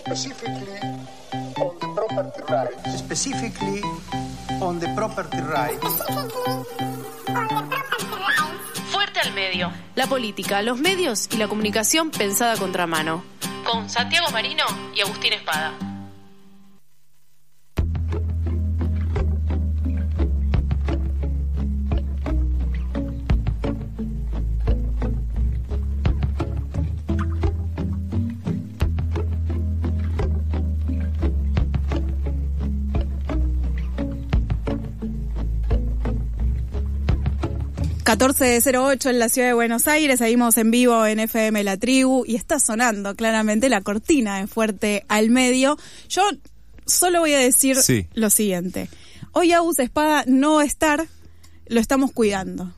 specifically on the property rights. specifically on the property rights. Fuerte al medio. La política, los medios y la comunicación pensada a contramano. Con Santiago Marino y Agustín Espada. ...14.08 en la ciudad de Buenos Aires... ...seguimos en vivo en FM La Tribu... ...y está sonando claramente la cortina de Fuerte al Medio... ...yo solo voy a decir Sí. lo siguiente... ...hoy Agus Espada no va a estar... ...lo estamos cuidando...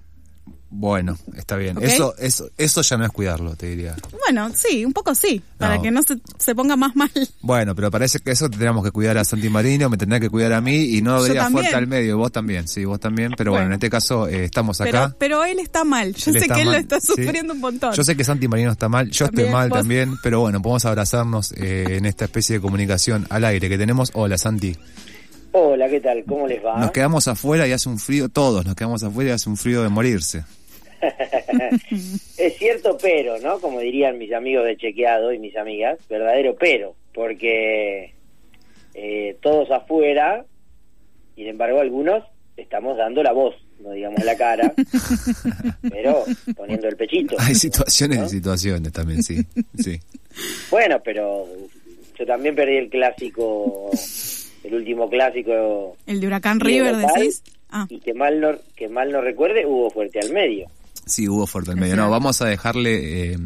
Bueno, está bien. Eso, eso, eso ya no es cuidarlo, te diría. Bueno, sí, un poco sí... ...para No. que no se, se ponga más mal... Bueno, pero parece que eso tendríamos que cuidar a Santi Marino, me tendría que cuidar a mí y no debería fuerte al medio. Vos también, sí, vos también. Pero bueno, Bueno. en este caso eh, estamos acá. pero él está mal... ...yo Él sé que él lo está sí. sufriendo un montón... Yo sé que Santi Marino está mal, yo También, estoy mal vos- también, pero bueno, podemos abrazarnos eh, en esta especie de comunicación al aire que tenemos. Hola Santi. Hola, ¿qué tal? ¿Cómo les va? Nos quedamos afuera y hace un frío, todos nos quedamos afuera y hace un frío de morirse. es cierto, pero, ¿no? Como dirían mis amigos de Chequeado y mis amigas, verdadero pero, porque eh, todos afuera, sin embargo algunos estamos dando la voz, no digamos la cara, pero poniendo el pechito. Hay situaciones ¿no? y situaciones también, sí. sí. Bueno, pero yo también perdí el clásico, el último clásico, El de Huracán River, local. decís... Ah, y que mal no, que mal no recuerde, hubo fuerte al medio. Sí, hubo fuerte al medio. No, vamos a dejarle eh,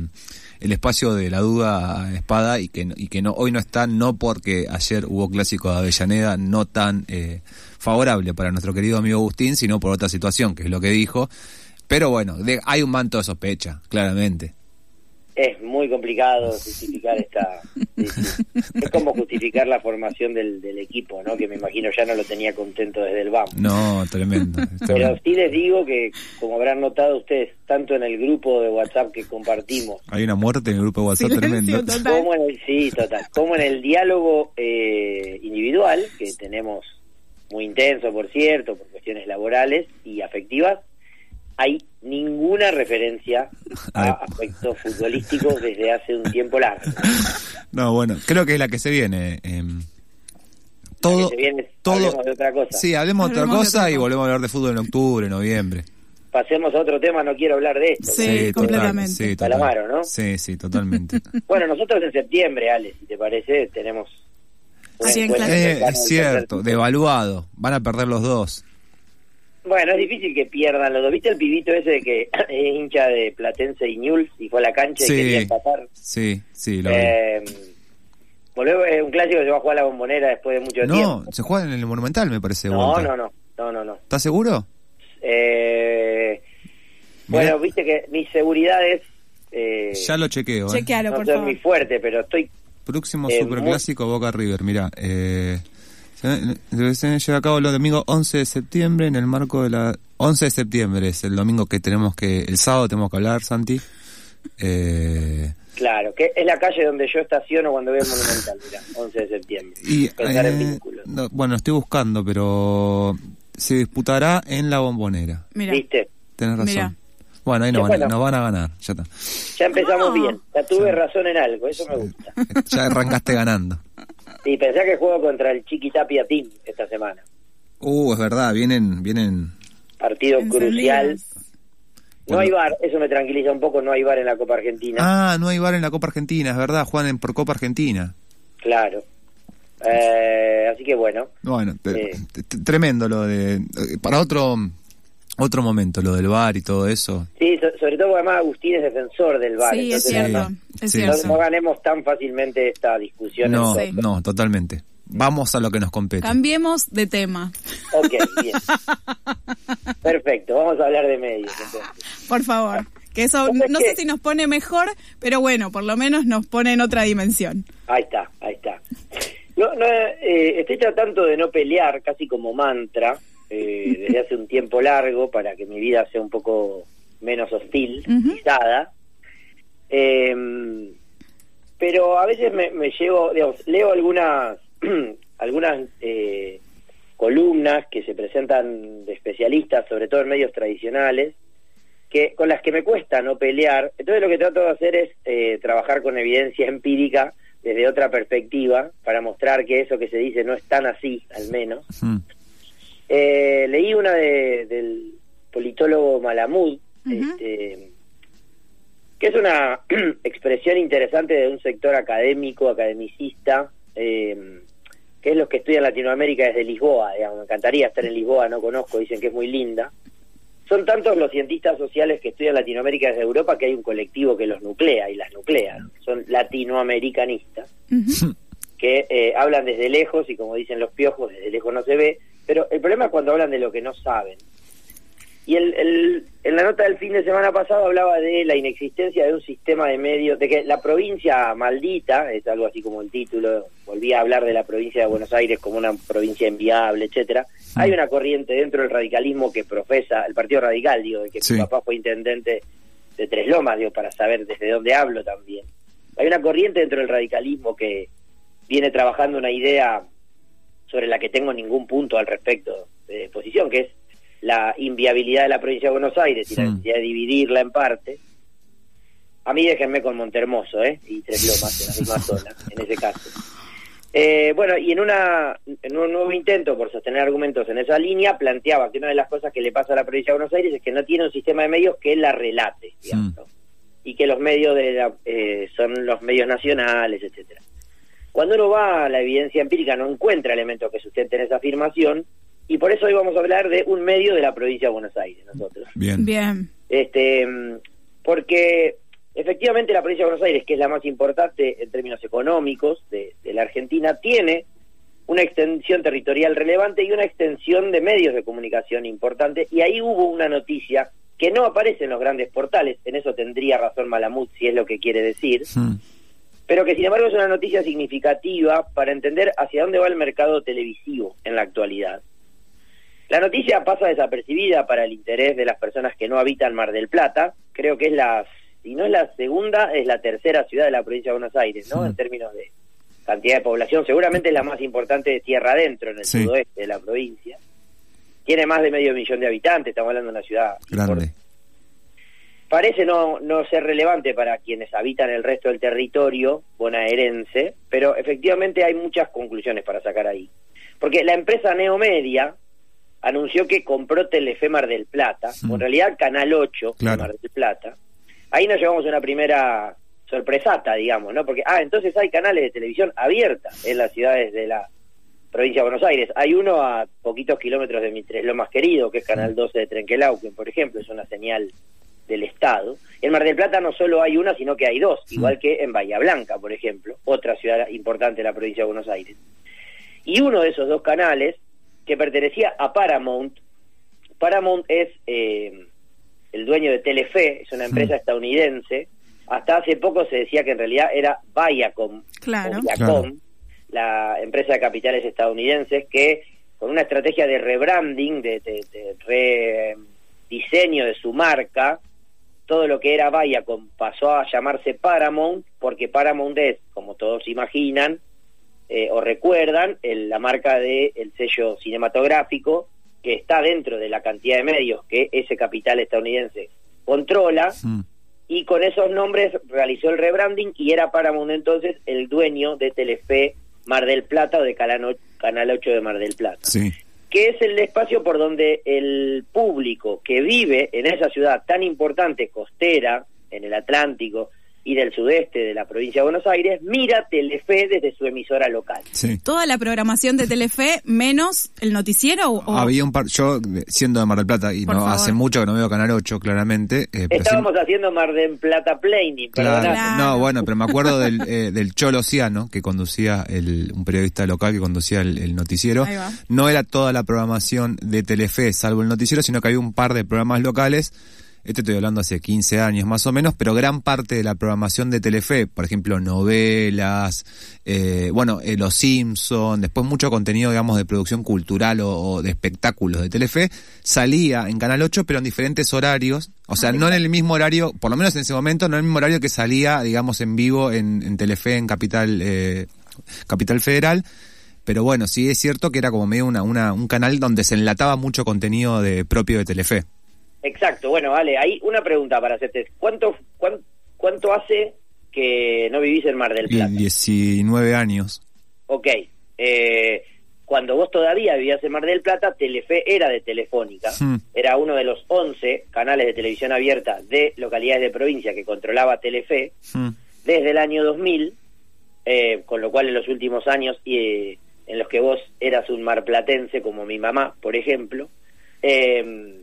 el espacio de la duda a Espada y que, y que no hoy no está, no porque ayer hubo clásico de Avellaneda no tan eh, favorable para nuestro querido amigo Agustín, sino por otra situación, que es lo que dijo. Pero bueno, de- hay un manto de sospecha, claramente. Es muy complicado justificar esta... Es como justificar la formación del, del equipo, ¿no? Que me imagino ya no lo tenía contento desde el BAM. No, tremendo. Pero sí les digo que, como habrán notado ustedes, tanto en el grupo de WhatsApp que compartimos, Hay una muerte en el grupo de WhatsApp Silencio tremendo. total. como en el, sí, total, como en el diálogo eh, individual, que tenemos muy intenso, por cierto, por cuestiones laborales y afectivas, hay ninguna referencia a aspectos futbolísticos desde hace un tiempo largo. No, bueno, creo que es la que se viene. eh, todo, que se viene, todo. hablemos de otra cosa. Sí, hablemos de otra de cosa y volvemos a hablar de fútbol en octubre, noviembre. Pasemos a otro tema, no quiero hablar de esto. Sí, completamente. sí, Calamaro, ¿no? Sí, sí, totalmente. Bueno, nosotros en septiembre, Ale, si te parece, tenemos... un Sí, en clase. Eh, es cierto, devaluado. Van a perder los dos. Bueno, es difícil que pierdan los dos. ¿Viste el pibito ese de que es hincha de Platense y Newell's y fue a la cancha y Sí. quería empatar? Sí, sí, lo vi. Eh, volvió, es un clásico que se va a jugar a la bombonera después de mucho No, tiempo. se juega en el Monumental, me parece. No, no, no, no, no, no. ¿Estás seguro? Eh, bueno, viste que mi seguridad es... Eh, Ya lo chequeo. ¿eh? chequealo, no por soy favor. muy fuerte, pero estoy Próximo Eh, superclásico Boca River, mira. Eh, se, se lleva a cabo el domingo 11 de septiembre en el marco de la... 11 de septiembre es el domingo que tenemos que... El sábado tenemos que hablar, Santi. Eh, Claro, que es la calle donde yo estaciono cuando veo el Monumental, mira, 11 de septiembre. y, Pensar en eh, vínculos. no, bueno, estoy buscando, pero se disputará en la bombonera. Mira, ¿Viste? Tenés razón. Mirá. Bueno, ahí nos van, bueno. nos van a ganar. Ya está. Ya empezamos No. bien. Ya tuve razón en algo, eso me gusta. Ya arrancaste ganando. Y pensé que juego contra el Chiquitapia Team esta semana. Uh, es verdad, vienen, vienen. Partido crucial. No hay bar, eso me tranquiliza un poco, no hay bar en la Copa Argentina. Ah, no hay bar en la Copa Argentina, es verdad, juegan en- por Copa Argentina. Claro. Eh, así que bueno, Bueno, Sí. tremendo lo de... eh, Para otro otro momento, lo del bar y todo eso. sí, so- sobre todo porque además Agustín es defensor del bar. sí, es entonces cierto, Sí, es sí, no, cierto. no ganemos tan fácilmente esta discusión. No, nosotros. no, totalmente. Vamos a lo que nos compete. Cambiemos de tema, Ok, bien. Perfecto, vamos a hablar de medios entonces. por favor. Que eso ¿Sabes no qué? sé si nos pone mejor, pero bueno, por lo menos nos pone en otra dimensión. Ahí está, ahí está. No, no, eh, estoy tratando de no pelear, casi como mantra, eh, desde hace un tiempo largo, para que mi vida sea un poco menos hostil, pisada. Eh, pero a veces me, me llevo, digamos, leo algunas, algunas eh, columnas que se presentan de especialistas, sobre todo en medios tradicionales, que con las que me cuesta no pelear. Entonces lo que trato de hacer es eh, trabajar con evidencia empírica desde otra perspectiva para mostrar que eso que se dice no es tan así, al menos. Eh, leí una de, del politólogo Malamud, este, que es una expresión interesante de un sector académico, academicista, eh, que es los que estudian Latinoamérica desde Lisboa. Digamos, me encantaría estar en Lisboa, no conozco, dicen que es muy linda. Son tantos los cientistas sociales que estudian Latinoamérica desde Europa que hay un colectivo que los nuclea y las nuclea. Son latinoamericanistas que eh, hablan desde lejos y como dicen los piojos, desde lejos no se ve. Pero el problema es cuando hablan de lo que no saben. Y el, el, en la nota del fin de semana pasado hablaba de la inexistencia de un sistema de medios, de que la provincia maldita, es algo así como el título, volvía a hablar de la provincia de Buenos Aires como una provincia enviable, etcétera. Mm. Hay una corriente dentro del radicalismo que profesa, el Partido Radical, digo, de que mi papá fue intendente de Tres Lomas, digo, para saber desde dónde hablo también. Hay una corriente dentro del radicalismo que viene trabajando una idea sobre la que tengo ningún punto al respecto de posición, que es la inviabilidad de la provincia de Buenos Aires y la necesidad de dividirla en parte. A mí déjenme con Montermoso, ¿eh? Y Tres Lomas en la misma zona, en ese caso. Eh, bueno, y en, una, en un nuevo intento por sostener argumentos en esa línea, planteaba que una de las cosas que le pasa a la provincia de Buenos Aires es que no tiene un sistema de medios que la relate, digamos, y que los medios de la, eh, son los medios nacionales, etcétera. Cuando uno va a la evidencia empírica no encuentra elementos que sustenten esa afirmación, y por eso hoy vamos a hablar de un medio de la provincia de Buenos Aires, nosotros. Bien. Bien. Este, porque efectivamente la provincia de Buenos Aires, que es la más importante en términos económicos de, la Argentina, tiene una extensión territorial relevante y una extensión de medios de comunicación importante. Y ahí hubo una noticia que no aparece en los grandes portales, en eso tendría razón Malamud si es lo que quiere decir, Hmm. Pero que sin embargo es una noticia significativa para entender hacia dónde va el mercado televisivo en la actualidad. La noticia pasa desapercibida para el interés de las personas que no habitan Mar del Plata. Creo que es la, si no es la segunda, es la tercera ciudad de la provincia de Buenos Aires, ¿no? Sí. En términos de cantidad de población. Seguramente es la más importante de tierra adentro, en el Sí. sudoeste de la provincia. Tiene más de medio millón de habitantes, estamos hablando de una ciudad Grande. Parece no, no ser relevante para quienes habitan el resto del territorio bonaerense, pero efectivamente hay muchas conclusiones para sacar ahí. Porque la empresa Neomedia anunció que compró Telefe Mar del Plata, o en realidad Canal 8 de Claro. Mar del Plata. Ahí nos llevamos una primera sorpresata, digamos, ¿no? Porque, ah, entonces hay canales de televisión abiertas en las ciudades de la provincia de Buenos Aires. Hay uno a poquitos kilómetros de mi Tres Lomas querido, que es Canal 12 de Trenquelauquen, por ejemplo, es una señal del Estado. En Mar del Plata no solo hay una, sino que hay dos, igual que en Bahía Blanca, por ejemplo, otra ciudad importante de la provincia de Buenos Aires. Y uno de esos dos canales, que pertenecía a Paramount, Paramount es eh, el dueño de Telefe, es una empresa estadounidense. Hasta hace poco se decía que en realidad era Viacom, Claro. Viacom, Claro. la empresa de capitales estadounidenses que con una estrategia de rebranding, de, de, de rediseño de su marca, todo lo que era Viacom pasó a llamarse Paramount, porque Paramount es, como todos imaginan eh, o recuerdan, el- la marca del el sello cinematográfico que está dentro de la cantidad de medios que ese capital estadounidense controla. Y con esos nombres realizó el rebranding y era Paramount entonces el dueño de Telefe Mar del Plata o de Canal 8 de Mar del Plata. Sí. Que es el espacio por donde el público que vive en esa ciudad tan importante, costera, en el Atlántico y del sudeste de la provincia de Buenos Aires, mira Telefe desde su emisora local. Sí. Toda la programación de Telefe menos el noticiero o, Había un par, yo de- siendo de Mar del Plata, y Por no favor. hace mucho que no veo Canal 8, claramente. eh, Estábamos haciendo Mar del Plata Planning, Claro. Claro. No, bueno, pero me acuerdo del, eh, del Cholo Ciano, que conducía, el, un periodista local que conducía el, el noticiero. Ahí va. No era toda la programación de Telefe, salvo el noticiero, sino que había un par de programas locales Esto estoy hablando hace 15 años más o menos, pero gran parte de la programación de Telefe, por ejemplo, novelas, eh, bueno, eh, Los Simpson, después mucho contenido, digamos, de producción cultural o, de espectáculos de Telefe, salía en Canal 8, pero en diferentes horarios, o sea, no en el mismo horario, por lo menos en ese momento, no en el mismo horario que salía, digamos, en vivo en, en Telefe en Capital, eh, Capital Federal, pero bueno, sí es cierto que era como medio una, una, un canal donde se enlataba mucho contenido de propio de Telefe. Exacto, bueno, vale, hay una pregunta para hacerte. ¿Cuánto, cuánto, hace que no vivís en Mar del Plata? 19 años. Ok, eh, cuando vos todavía vivías en Mar del Plata, Telefe era de Telefónica, hmm. era uno de los 11 canales de televisión abierta de localidades de provincia que controlaba Telefe hmm. desde el año 2000, eh, con lo cual en los últimos años eh, en los que vos eras un marplatense como mi mamá, por ejemplo, eh,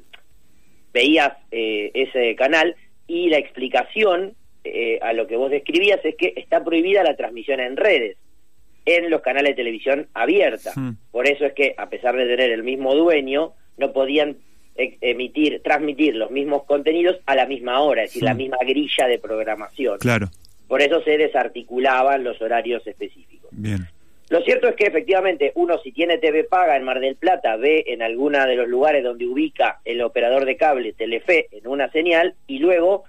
veías eh, ese canal y la explicación eh, a lo que vos describías es que está prohibida la transmisión en redes en los canales de televisión abierta. Por eso es que, a pesar de tener el mismo dueño, no podían e, emitir, transmitir los mismos contenidos a la misma hora, es decir, la misma grilla de programación. Claro. Por eso se desarticulaban los horarios específicos. Bien. Lo cierto es que efectivamente uno si tiene TV paga en Mar del Plata ve en alguna de los lugares donde ubica el operador de cable Telefe en una señal y luego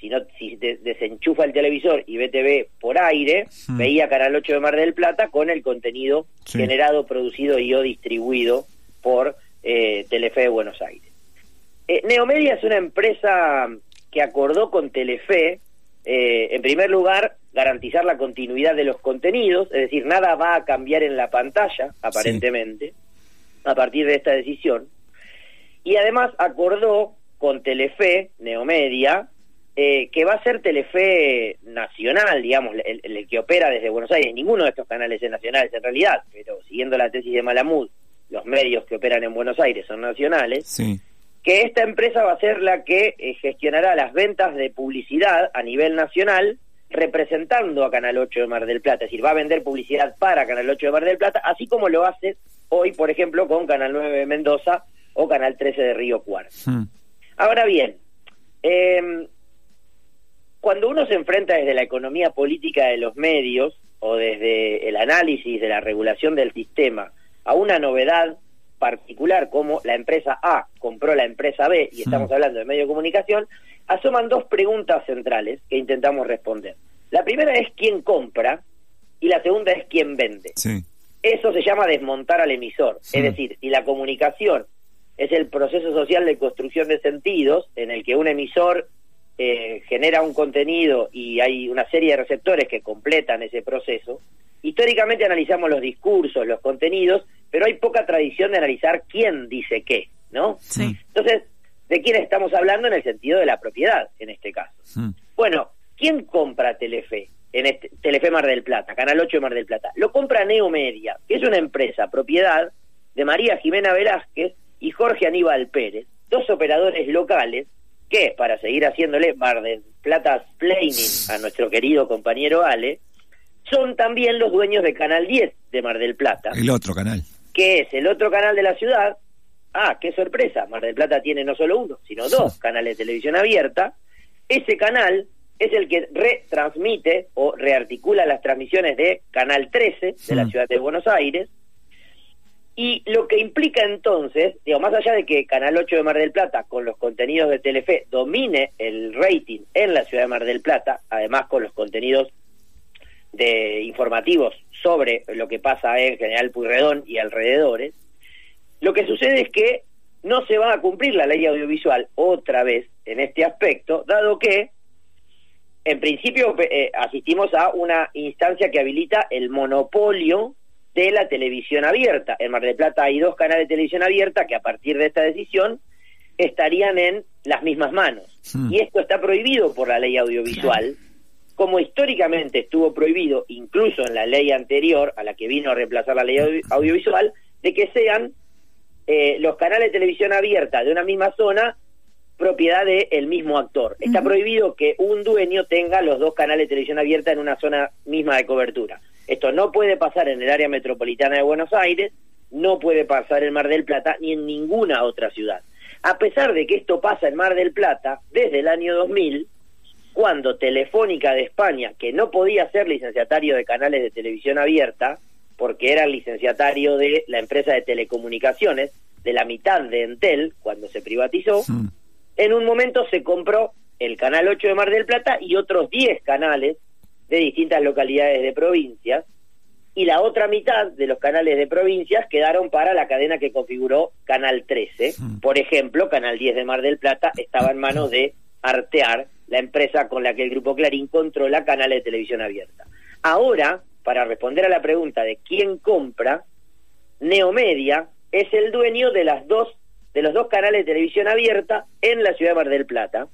si no si desenchufa el televisor y ve TV por aire, hmm. veía Canal 8 de Mar del Plata con el contenido generado, producido y o distribuido por eh, Telefe de Buenos Aires. Eh, Neomedia es una empresa que acordó con Telefe eh, en primer lugar, garantizar la continuidad de los contenidos, es decir, nada va a cambiar en la pantalla, aparentemente, a partir de esta decisión. Y además acordó con Telefe, Neomedia, eh, que va a ser Telefe nacional, digamos, el, que opera desde Buenos Aires. Ninguno de estos canales es nacionales en realidad, pero siguiendo la tesis de Malamud, los medios que operan en Buenos Aires son nacionales. Sí que esta empresa va a ser la que eh, gestionará las ventas de publicidad a nivel nacional representando a Canal 8 de Mar del Plata, es decir, va a vender publicidad para Canal 8 de Mar del Plata, así como lo hace hoy, por ejemplo, con Canal 9 de Mendoza o Canal 13 de Río Cuarto. Hmm. Ahora bien, em, cuando uno se enfrenta desde la economía política de los medios o desde el análisis de la regulación del sistema a una novedad particular como la empresa A compró la empresa B, y estamos mm. hablando de medio de comunicación, asoman dos preguntas centrales que intentamos responder. La primera es quién compra y la segunda es quién vende. Eso se llama desmontar al emisor. Es decir, si la comunicación es el proceso social de construcción de sentidos en el que un emisor eh, genera un contenido y hay una serie de receptores que completan ese proceso, históricamente analizamos los discursos, los contenidos, pero hay poca tradición de analizar quién dice qué, ¿no? Sí. Entonces, ¿de quién estamos hablando en el sentido de la propiedad, en este caso? Bueno, ¿quién compra Telefe? En este, Telefe Mar del Plata, Canal 8 de Mar del Plata. Lo compra Neomedia, que es una empresa propiedad de María Jimena Velázquez y Jorge Aníbal Pérez, dos operadores locales que, para seguir haciéndole Mar del Plata planning a nuestro querido compañero Ale, son también los dueños de Canal 10 de Mar del Plata. El otro canal. Que es el otro canal de la ciudad. Ah, qué sorpresa, Mar del Plata tiene no solo uno, sino dos canales de televisión abierta. Ese canal es el que retransmite o rearticula las transmisiones de Canal 13 de la ciudad de Buenos Aires, y lo que implica entonces, digo, más allá de que Canal 8 de Mar del Plata, con los contenidos de Telefe, domine el rating en la ciudad de Mar del Plata, además con los contenidos de informativos sobre lo que pasa en General Puyredón y alrededores, lo que sucede es que no se va a cumplir la ley audiovisual otra vez en este aspecto, dado que en principio eh, asistimos a una instancia que habilita el monopolio de la televisión abierta. En Mar del Plata hay dos canales de televisión abierta que a partir de esta decisión estarían en las mismas manos. Hmm. Y esto está prohibido por la ley audiovisual, como históricamente estuvo prohibido, incluso en la ley anterior a la que vino a reemplazar la ley audiovisual, de que sean eh, los canales de televisión abierta de una misma zona propiedad del el mismo actor. Está prohibido que un dueño tenga los dos canales de televisión abierta en una zona misma de cobertura. Esto no puede pasar en el área metropolitana de Buenos Aires, no puede pasar en Mar del Plata ni en ninguna otra ciudad. A pesar de que esto pasa en Mar del Plata desde el año 2000, cuando Telefónica de España, que no podía ser licenciatario de canales de televisión abierta, porque era el licenciatario de la empresa de telecomunicaciones, de la mitad de Entel, cuando se privatizó, en un momento se compró el Canal 8 de Mar del Plata y otros 10 canales de distintas localidades de provincias, y la otra mitad de los canales de provincias quedaron para la cadena que configuró Canal 13. Por ejemplo, Canal 10 de Mar del Plata estaba en manos de Artear, la empresa con la que el Grupo Clarín controla canales de televisión abierta. Ahora, para responder a la pregunta de quién compra, Neomedia es el dueño de las dos de los dos canales de televisión abierta en la ciudad de Mar del Plata.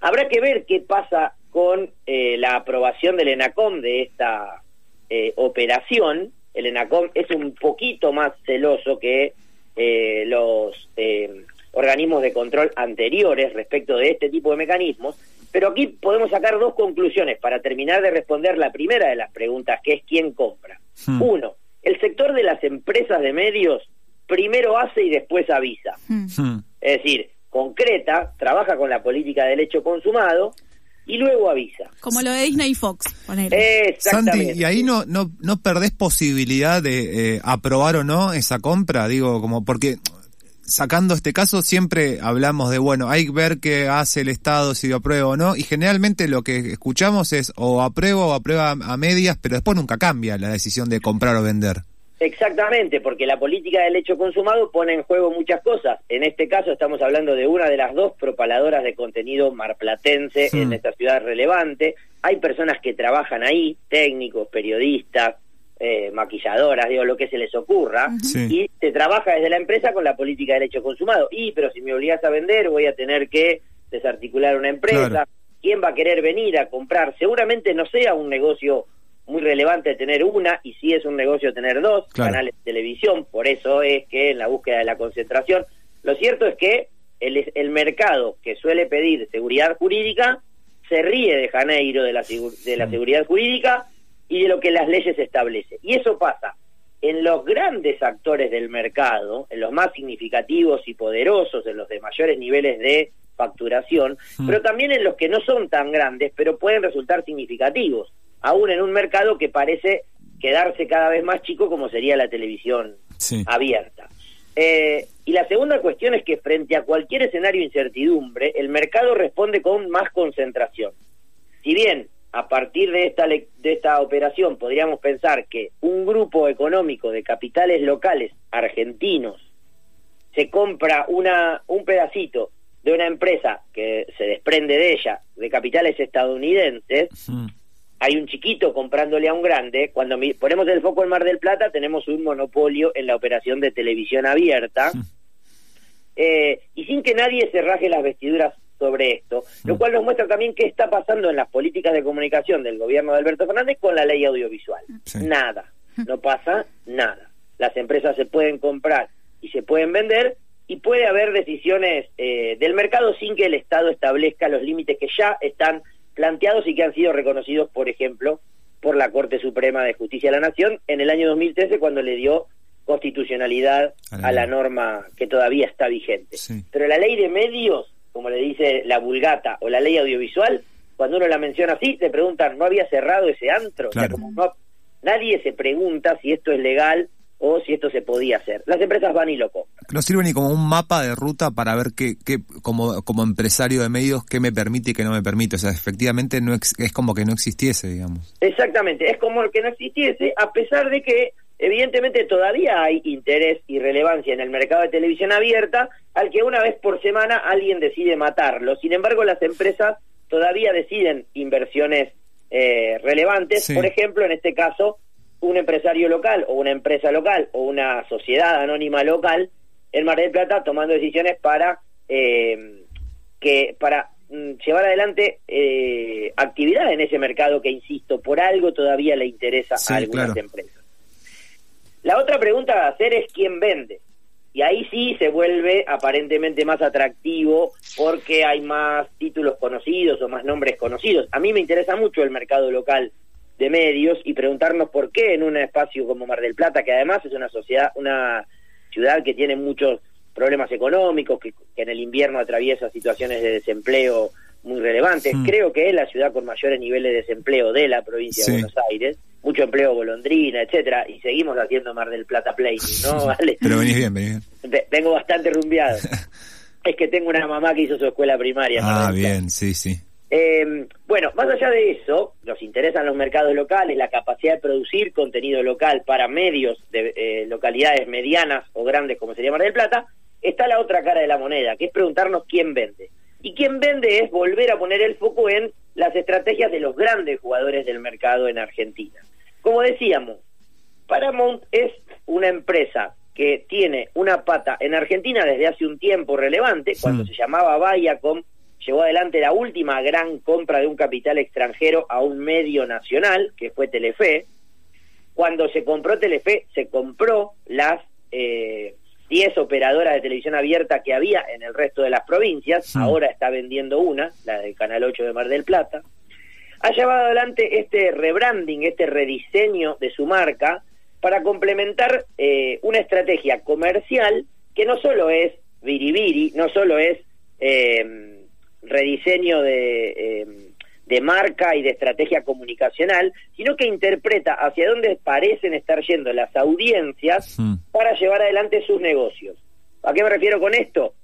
Habrá que ver qué pasa con eh, la aprobación del ENACOM de esta eh, operación. El ENACOM es un poquito más celoso que eh, los organismos de control anteriores respecto de este tipo de mecanismos, pero aquí podemos sacar dos conclusiones para terminar de responder la primera de las preguntas, que es quién compra. Hmm. Uno, el sector de las empresas de medios primero hace y después avisa. Hmm. Hmm. Es decir, concreta, trabaja con la política del hecho consumado y luego avisa. Como lo de Disney y Fox. Santi, ¿y ahí no, no, no perdés posibilidad de eh, aprobar o no esa compra? Digo, como porque sacando este caso, siempre hablamos de, bueno, hay que ver qué hace el Estado, si lo aprueba o no, y generalmente lo que escuchamos es o aprueba o aprueba a medias, pero después nunca cambia la decisión de comprar o vender. Exactamente, porque la política del hecho consumado pone en juego muchas cosas. En este caso estamos hablando de una de las dos propaladoras de contenido marplatense en esta ciudad relevante. Hay personas que trabajan ahí, técnicos, periodistas, eh, maquilladoras, digo, lo que se les ocurra, y se trabaja desde la empresa con la política del hecho consumado. Y, pero si me obligas a vender, voy a tener que desarticular una empresa. ¿Quién va a querer venir a comprar? Seguramente no sea un negocio muy relevante tener una, y si es un negocio tener dos canales de televisión, por eso es que en la búsqueda de la concentración, lo cierto es que el, el mercado que suele pedir seguridad jurídica se ríe de Janeiro de la, de la seguridad jurídica y de lo que las leyes establecen. Y eso pasa en los grandes actores del mercado, en los más significativos y poderosos, en los de mayores niveles de facturación, hmm. pero también en los que no son tan grandes, pero pueden resultar significativos, aún en un mercado que parece quedarse cada vez más chico como sería la televisión abierta. Eh, y la segunda cuestión es que frente a cualquier escenario de incertidumbre, el mercado responde con más concentración. Si bien a partir de esta, de esta operación podríamos pensar que un grupo económico de capitales locales argentinos se compra una, un pedacito de una empresa que se desprende de ella, de capitales estadounidenses, hay un chiquito comprándole a un grande, cuando ponemos el foco en Mar del Plata tenemos un monopolio en la operación de televisión abierta, eh, y sin que nadie se raje las vestiduras sobre esto, lo mm. cual nos muestra también qué está pasando en las políticas de comunicación del gobierno de Alberto Fernández con la ley audiovisual. Nada, no pasa nada. Las empresas se pueden comprar y se pueden vender y puede haber decisiones eh, del mercado sin que el Estado establezca los límites que ya están planteados y que han sido reconocidos, por ejemplo, por la Corte Suprema de Justicia de la Nación en el año 2013 cuando le dio constitucionalidad a la norma que todavía está vigente. Pero la ley de medios como le dice la vulgata o la ley audiovisual, cuando uno la menciona así, te preguntan, ¿no había cerrado ese antro? como nadie se pregunta si esto es legal o si esto se podía hacer. Las empresas van y lo compran. No sirve ni como un mapa de ruta para ver qué, qué como, como empresario de medios, qué me permite y qué no me permite. O sea, efectivamente no es como que no existiese, digamos. Exactamente, es como que no existiese, a pesar de que Evidentemente todavía hay interés y relevancia en el mercado de televisión abierta al que una vez por semana alguien decide matarlo. Sin embargo, las empresas todavía deciden inversiones eh, relevantes. Por ejemplo, en este caso, un empresario local o una empresa local o una sociedad anónima local en Mar del Plata tomando decisiones para eh, que para mm, llevar adelante eh, actividad en ese mercado que, insisto, por algo todavía le interesa a algunas empresas. La otra pregunta a hacer es quién vende. Y ahí sí se vuelve aparentemente más atractivo porque hay más títulos conocidos o más nombres conocidos. A mí me interesa mucho el mercado local de medios y preguntarnos por qué en un espacio como Mar del Plata, que además es una sociedad, una ciudad que tiene muchos problemas económicos, que, en el invierno atraviesa situaciones de desempleo muy relevantes. Mm. Creo que es la ciudad con mayores niveles de desempleo de la provincia de Buenos Aires, mucho empleo golondrina, etcétera, y seguimos haciendo Mar del Plata Play, ¿no? ¿Vale? Pero venís bien, venís bien. Vengo bastante rumbeado. es que tengo una mamá que hizo su escuela primaria. Ah, bien, sí, sí. Eh, bueno, más allá de eso, nos interesan los mercados locales, la capacidad de producir contenido local para medios de eh, localidades medianas o grandes como sería Mar del Plata, está la otra cara de la moneda, que es preguntarnos quién vende. Y quién vende es volver a poner el foco en las estrategias de los grandes jugadores del mercado en Argentina. Como decíamos, Paramount es una empresa que tiene una pata en Argentina desde hace un tiempo relevante, cuando se llamaba Viacom, llevó adelante la última gran compra de un capital extranjero a un medio nacional, que fue Telefe. Cuando se compró Telefe, se compró las eh, 10 operadoras de televisión abierta que había en el resto de las provincias, ahora está vendiendo una, la del Canal 8 de Mar del Plata. Ha llevado adelante este rebranding, este rediseño de su marca para complementar eh, una estrategia comercial que no solo es viribiri, no solo es eh, rediseño de, em, de marca y de estrategia comunicacional, sino que interpreta hacia dónde parecen estar yendo las audiencias para llevar adelante sus negocios. ¿A qué me refiero con esto?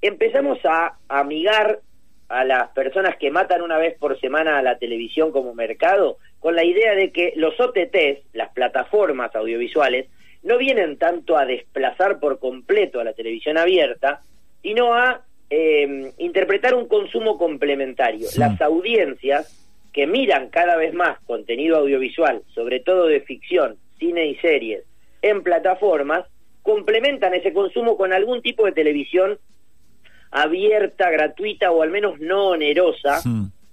Empezamos a amigar a las personas que matan una vez por semana a la televisión como mercado con la idea de que los OTTs, las plataformas audiovisuales, no vienen tanto a desplazar por completo a la televisión abierta, sino a eh, interpretar un consumo complementario. Las audiencias que miran cada vez más contenido audiovisual, sobre todo de ficción, cine y series, en plataformas, complementan ese consumo con algún tipo de televisión abierta, gratuita o al menos no onerosa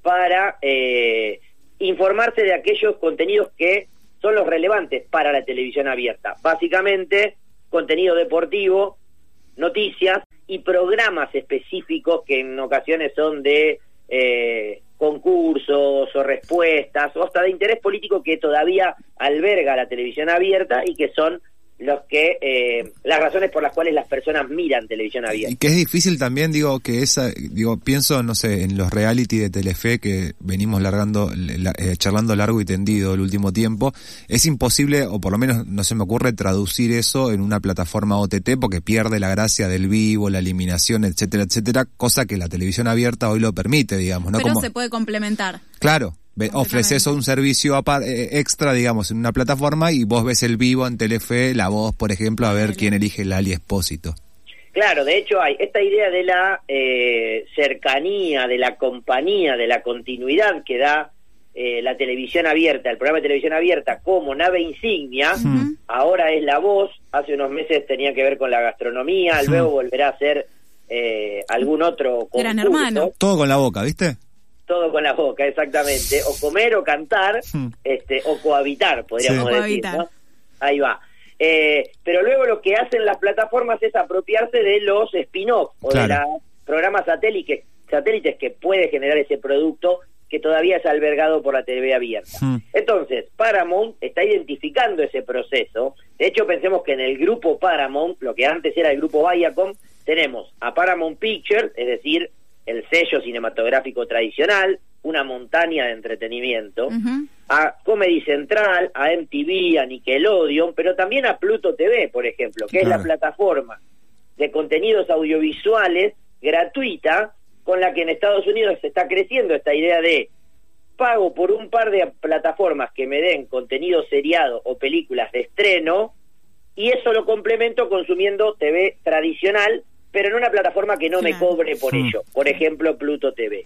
para eh, informarse de aquellos contenidos que son los relevantes para la televisión abierta. Básicamente, contenido deportivo, noticias y programas específicos que en ocasiones son de eh, concursos o respuestas o hasta de interés político que todavía alberga la televisión abierta y que son los que eh, las razones por las cuales las personas miran televisión abierta. Y que es difícil también, digo, que esa, digo, pienso, no sé, en los reality de Telefe que venimos largando, eh, charlando largo y tendido el último tiempo, es imposible, o por lo menos no se me ocurre traducir eso en una plataforma OTT porque pierde la gracia del vivo, la eliminación, etcétera, etcétera, cosa que la televisión abierta hoy lo permite, digamos, ¿no? Pero se puede complementar. Claro, ofreces un servicio eh, extra, digamos, en una plataforma y vos ves el vivo en Telefe, la voz, por ejemplo, a ver quién elige el Ali Espósito. Claro, de hecho hay esta idea de la eh, cercanía, de la compañía, de la continuidad que da eh, la televisión abierta, el programa de televisión abierta como nave insignia, ahora es la voz, hace unos meses tenía que ver con la gastronomía, luego volverá a ser algún otro concurso. Todo con la boca, ¿viste? Todo con la boca, exactamente, o comer o cantar, hmm. este, o cohabitar, podríamos decir, ¿no? Ahí va. Eh, pero luego lo que hacen las plataformas es apropiarse de los spin-off o de los programas satélites, satélites que puede generar ese producto que todavía es albergado por la TV abierta. Hmm. Entonces, Paramount está identificando ese proceso. De hecho, pensemos que en el grupo Paramount, lo que antes era el grupo Viacom, tenemos a Paramount Pictures, es decir, el sello cinematográfico tradicional, una montaña de entretenimiento, a Comedy Central, a MTV, a Nickelodeon, pero también a Pluto TV, por ejemplo, que es la plataforma de contenidos audiovisuales gratuita con la que en Estados Unidos se está creciendo esta idea de pago por un par de plataformas que me den contenido seriado o películas de estreno y eso lo complemento consumiendo TV tradicional pero en una plataforma que no me cobre por ello, por ejemplo Pluto TV.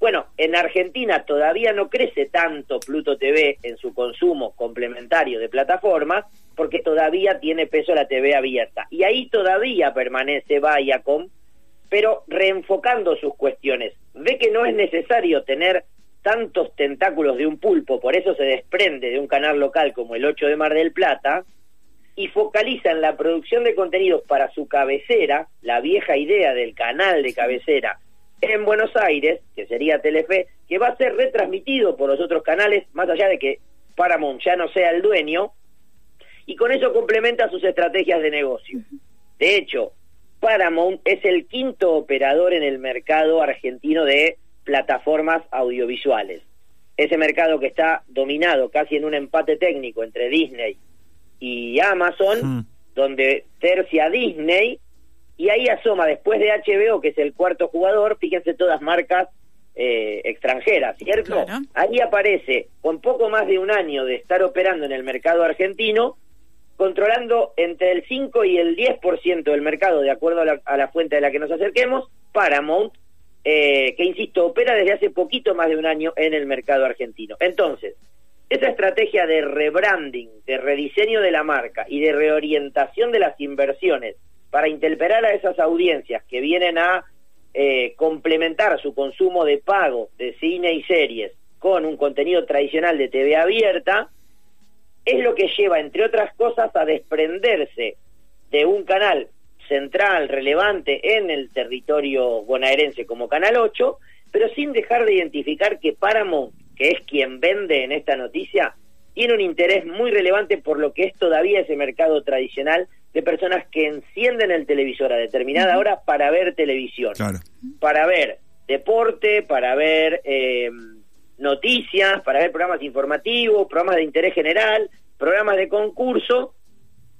Bueno, en Argentina todavía no crece tanto Pluto TV en su consumo complementario de plataformas, porque todavía tiene peso la TV abierta. Y ahí todavía permanece Viacom, pero reenfocando sus cuestiones. Ve que no es necesario tener tantos tentáculos de un pulpo, por eso se desprende de un canal local como el 8 de Mar del Plata, y focaliza en la producción de contenidos para su cabecera, la vieja idea del canal de cabecera en Buenos Aires, que sería Telefe, que va a ser retransmitido por los otros canales, más allá de que Paramount ya no sea el dueño, y con eso complementa sus estrategias de negocio. De hecho, Paramount es el quinto operador en el mercado argentino de plataformas audiovisuales. Ese mercado que está dominado casi en un empate técnico entre Disney y Amazon, Mm. donde tercia Disney, y ahí asoma después de HBO, que es el cuarto jugador, fíjense todas marcas eh, extranjeras, ¿cierto? Claro. Ahí aparece, con poco más de un año de estar operando en el mercado argentino, controlando entre el 5 y el 10% del mercado, de acuerdo a la, a la fuente de la que nos acerquemos, Paramount, eh, que insisto, opera desde hace poquito más de un año en el mercado argentino. Entonces, esa estrategia de rebranding, de rediseño de la marca y de reorientación de las inversiones para interpelar a esas audiencias que vienen a eh, complementar su consumo de pago de cine y series con un contenido tradicional de TV abierta, es lo que lleva, entre otras cosas, a desprenderse de un canal central, relevante en el territorio bonaerense como Canal 8, pero sin dejar de identificar que Paramount, que es quien vende en esta noticia, tiene un interés muy relevante por lo que es todavía ese mercado tradicional de personas que encienden el televisor a determinada hora para ver televisión Claro. para ver deporte, para ver eh, noticias, para ver programas informativos, programas de interés general, programas de concurso,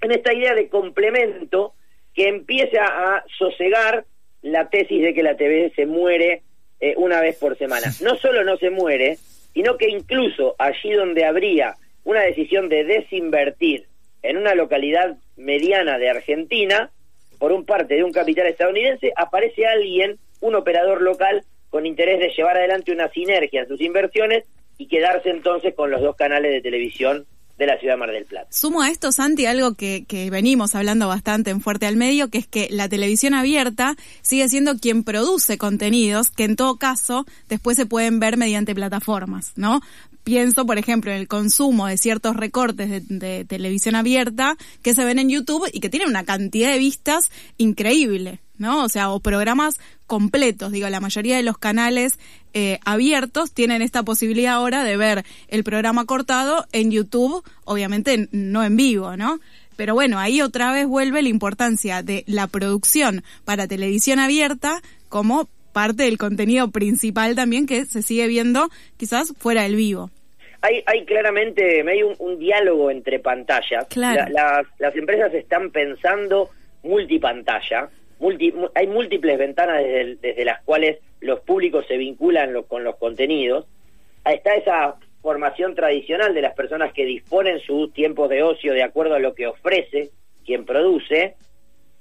en esta idea de complemento que empieza a sosegar la tesis de que la TV se muere eh, una vez por semana. No solo no se muere, sino que incluso allí donde habría una decisión de desinvertir en una localidad mediana de Argentina, por un parte de un capital estadounidense, aparece alguien, un operador local, con interés de llevar adelante una sinergia en sus inversiones y quedarse entonces con los dos canales de televisión de la ciudad de Mar del Plata. Sumo a esto, Santi, algo que, que venimos hablando bastante en Fuerte al Medio, que es que la televisión abierta sigue siendo quien produce contenidos que en todo caso después se pueden ver mediante plataformas, ¿no? Pienso, por ejemplo, en el consumo de ciertos recortes de, de televisión abierta que se ven en YouTube y que tienen una cantidad de vistas increíble, ¿no? O sea, o programas completos, digo, la mayoría de los canales eh, abiertos tienen esta posibilidad ahora de ver el programa cortado en YouTube, obviamente no en vivo, ¿no? Pero bueno, ahí otra vez vuelve la importancia de la producción para televisión abierta como parte del contenido principal también que se sigue viendo quizás fuera del vivo. Hay, hay claramente hay un, un diálogo entre pantallas. Claro. La- las, las empresas están pensando multipantalla. Multi, mu- hay múltiples ventanas desde, las cuales los públicos se vinculan lo- con los contenidos. Ahí Está esa formación tradicional de las personas que disponen sus tiempos de ocio de acuerdo a lo que ofrece quien produce.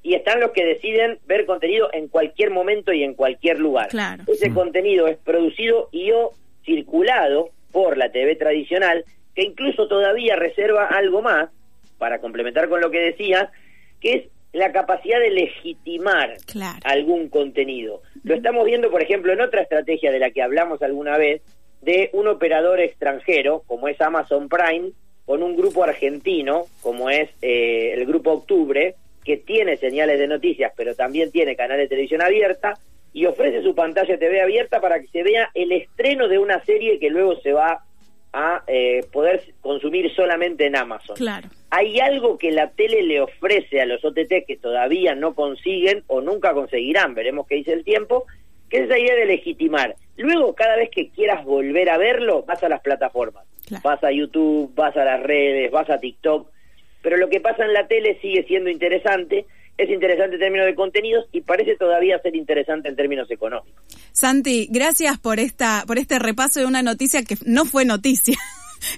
Y están los que deciden ver contenido en cualquier momento y en cualquier lugar. Claro. Ese contenido es producido y o circulado por la TV tradicional, que incluso todavía reserva algo más, para complementar con lo que decías, que es la capacidad de legitimar Claro. algún contenido. Lo estamos viendo, por ejemplo, en otra estrategia de la que hablamos alguna vez, de un operador extranjero, como es Amazon Prime, con un grupo argentino, como es eh, el Grupo Octubre, que tiene señales de noticias, pero también tiene canal de televisión abierta, y ofrece su pantalla TV abierta para que se vea el estreno de una serie que luego se va a eh, poder consumir solamente en Amazon. Claro. Hay algo que la tele le ofrece a los OTT que todavía no consiguen o nunca conseguirán, veremos qué dice el tiempo, que es esa idea de legitimar. Luego, cada vez que quieras volver a verlo, vas a las plataformas. Claro. Vas a YouTube, vas a las redes, vas a TikTok. Pero lo que pasa en la tele sigue siendo interesante, es interesante en términos de contenidos y parece todavía ser interesante en términos económicos. Santi, gracias por esta, por este repaso de una noticia que no fue noticia.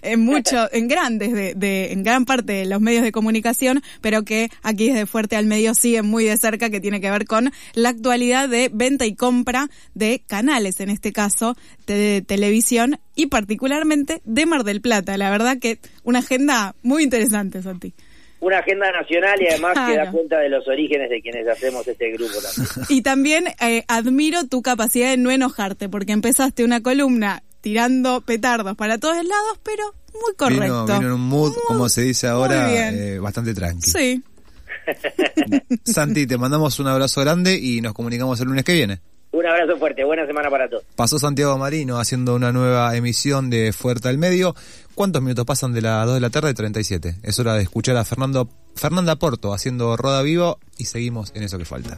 En mucho, en grandes, de, de, en gran parte de los medios de comunicación, pero que aquí desde Fuerte al Medio siguen muy de cerca, que tiene que ver con la actualidad de venta y compra de canales, en este caso de televisión y particularmente de Mar del Plata. La verdad que una agenda muy interesante, Santi. Una agenda nacional y además que da cuenta de los orígenes de quienes hacemos este grupo también. Y también eh, admiro tu capacidad de no enojarte, porque empezaste una columna tirando petardos para todos lados, pero muy correcto. Vino, vino en un mood, Muy- como se dice ahora, eh, bastante tranqui. Sí. Santi, te mandamos un abrazo grande y nos comunicamos el lunes que viene. Un abrazo fuerte, buena semana para todos. Pasó Santiago Marino haciendo una nueva emisión de Fuerte al Medio. ¿Cuántos minutos pasan de las 2 de la tarde? 37. Es hora de escuchar a Fernando, Fernanda Porto haciendo Roda Vivo y seguimos en eso que falta.